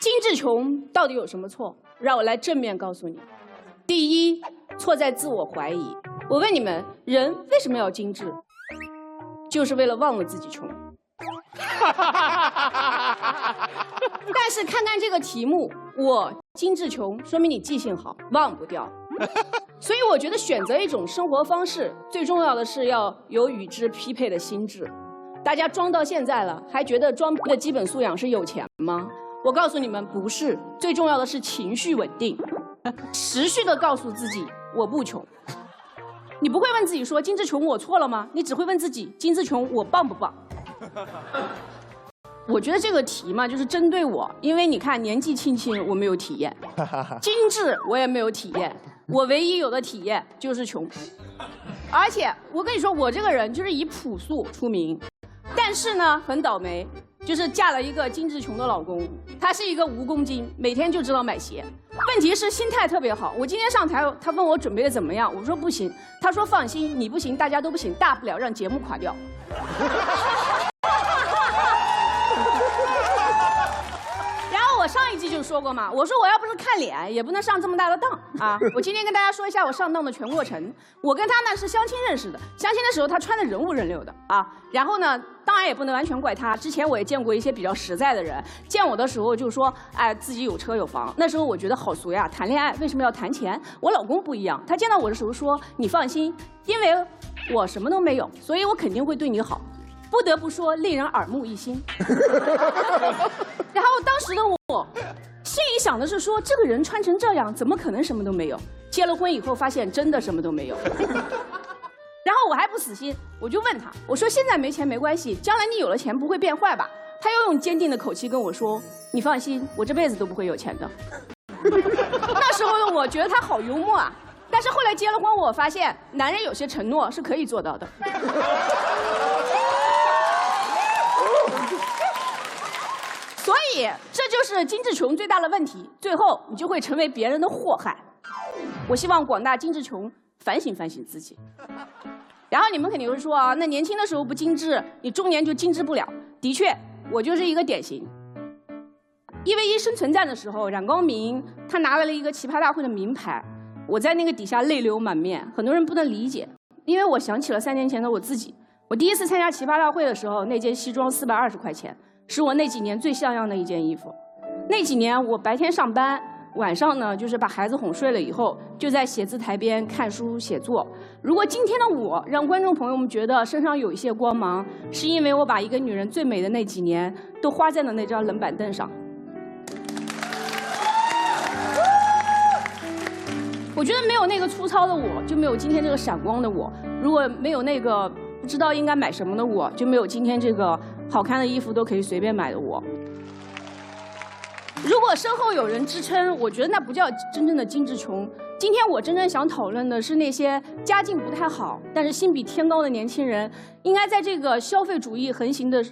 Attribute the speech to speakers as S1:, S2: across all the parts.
S1: 精致穷到底有什么错？让我来正面告诉你。第一，错在自我怀疑。我问你们，人为什么要精致？就是为了忘了自己穷。但是看看这个题目，我精致穷，说明你记性好，忘不掉。所以我觉得选择一种生活方式，最重要的是要有与之匹配的心智。大家装到现在了，还觉得装逼的基本素养是有钱吗？我告诉你们，不是。最重要的是情绪稳定，持续的告诉自己我不穷。你不会问自己说金志穷我错了吗？你只会问自己金志穷我棒不棒？我觉得这个题嘛，就是针对我，因为你看年纪轻轻我没有体验，精致我也没有体验，我唯一有的体验就是穷。而且我跟你说，我这个人就是以朴素出名。但是呢，很倒霉，就是嫁了一个精致穷的老公。他是一个蜈蚣精，每天就知道买鞋。问题是心态特别好。我今天上台，他问我准备的怎么样，我说不行。他说放心，你不行，大家都不行，大不了让节目垮掉。上一季就说过嘛，我说我要不是看脸，也不能上这么大的当啊！我今天跟大家说一下我上当的全过程。我跟他呢是相亲认识的，相亲的时候他穿的人五人六的啊。然后呢，当然也不能完全怪他，之前我也见过一些比较实在的人，见我的时候就说，哎，自己有车有房。那时候我觉得好俗呀，谈恋爱为什么要谈钱？我老公不一样，他见到我的时候说，你放心，因为我什么都没有，所以我肯定会对你好。不得不说，令人耳目一新。然后当时的我，心里想的是说，这个人穿成这样，怎么可能什么都没有？结了婚以后，发现真的什么都没有。然后我还不死心，我就问他，我说现在没钱没关系，将来你有了钱不会变坏吧？他又用坚定的口气跟我说，你放心，我这辈子都不会有钱的。那时候的我觉得他好幽默啊，但是后来结了婚，我发现男人有些承诺是可以做到的。所这就是精致穷最大的问题。最后，你就会成为别人的祸害。我希望广大精致穷反省反省自己。然后你们肯定会说啊，那年轻的时候不精致，你中年就精致不了。的确，我就是一个典型。一 v 一生存战的时候，冉光明他拿来了一个奇葩大会的名牌，我在那个底下泪流满面。很多人不能理解，因为我想起了三年前的我自己。我第一次参加奇葩大会的时候，那件西装四百二十块钱。是我那几年最像样的一件衣服。那几年我白天上班，晚上呢就是把孩子哄睡了以后，就在写字台边看书写作。如果今天的我让观众朋友们觉得身上有一些光芒，是因为我把一个女人最美的那几年都花在了那张冷板凳上。我觉得没有那个粗糙的我，就没有今天这个闪光的我；如果没有那个不知道应该买什么的我，就没有今天这个。好看的衣服都可以随便买的我，如果身后有人支撑，我觉得那不叫真正的精致穷。今天我真正想讨论的是那些家境不太好，但是心比天高的年轻人，应该在这个消费主义横行的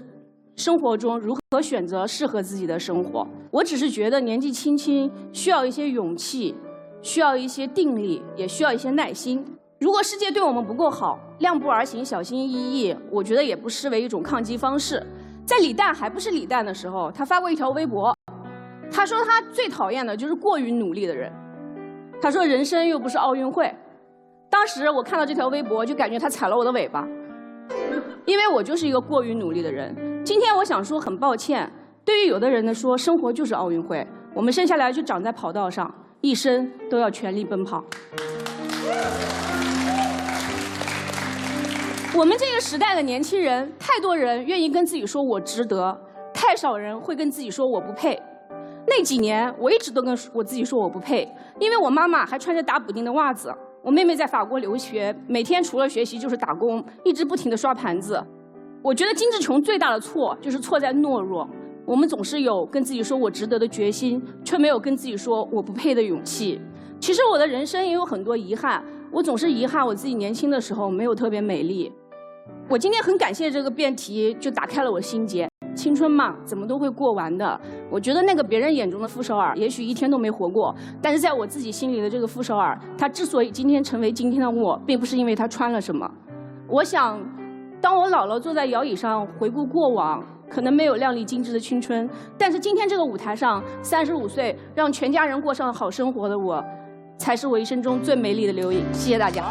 S1: 生活中，如何选择适合自己的生活。我只是觉得年纪轻轻需要一些勇气，需要一些定力，也需要一些耐心。如果世界对我们不够好，量步而行，小心翼翼，我觉得也不失为一种抗击方式。在李诞还不是李诞的时候，他发过一条微博，他说他最讨厌的就是过于努力的人。他说人生又不是奥运会。当时我看到这条微博，就感觉他踩了我的尾巴，因为我就是一个过于努力的人。今天我想说，很抱歉，对于有的人来说，生活就是奥运会，我们生下来就长在跑道上，一生都要全力奔跑。我们这个时代的年轻人，太多人愿意跟自己说“我值得”，太少人会跟自己说“我不配”。那几年，我一直都跟我自己说“我不配”，因为我妈妈还穿着打补丁的袜子，我妹妹在法国留学，每天除了学习就是打工，一直不停地刷盘子。我觉得金志琼最大的错就是错在懦弱。我们总是有跟自己说“我值得”的决心，却没有跟自己说“我不配”的勇气。其实我的人生也有很多遗憾，我总是遗憾我自己年轻的时候没有特别美丽。我今天很感谢这个辩题，就打开了我心结。青春嘛，怎么都会过完的。我觉得那个别人眼中的傅首尔，也许一天都没活过。但是在我自己心里的这个傅首尔，他之所以今天成为今天的我，并不是因为他穿了什么。我想，当我老了坐在摇椅上回顾过往，可能没有靓丽精致的青春，但是今天这个舞台上，三十五岁让全家人过上好生活的我，才是我一生中最美丽的留影。谢谢大家。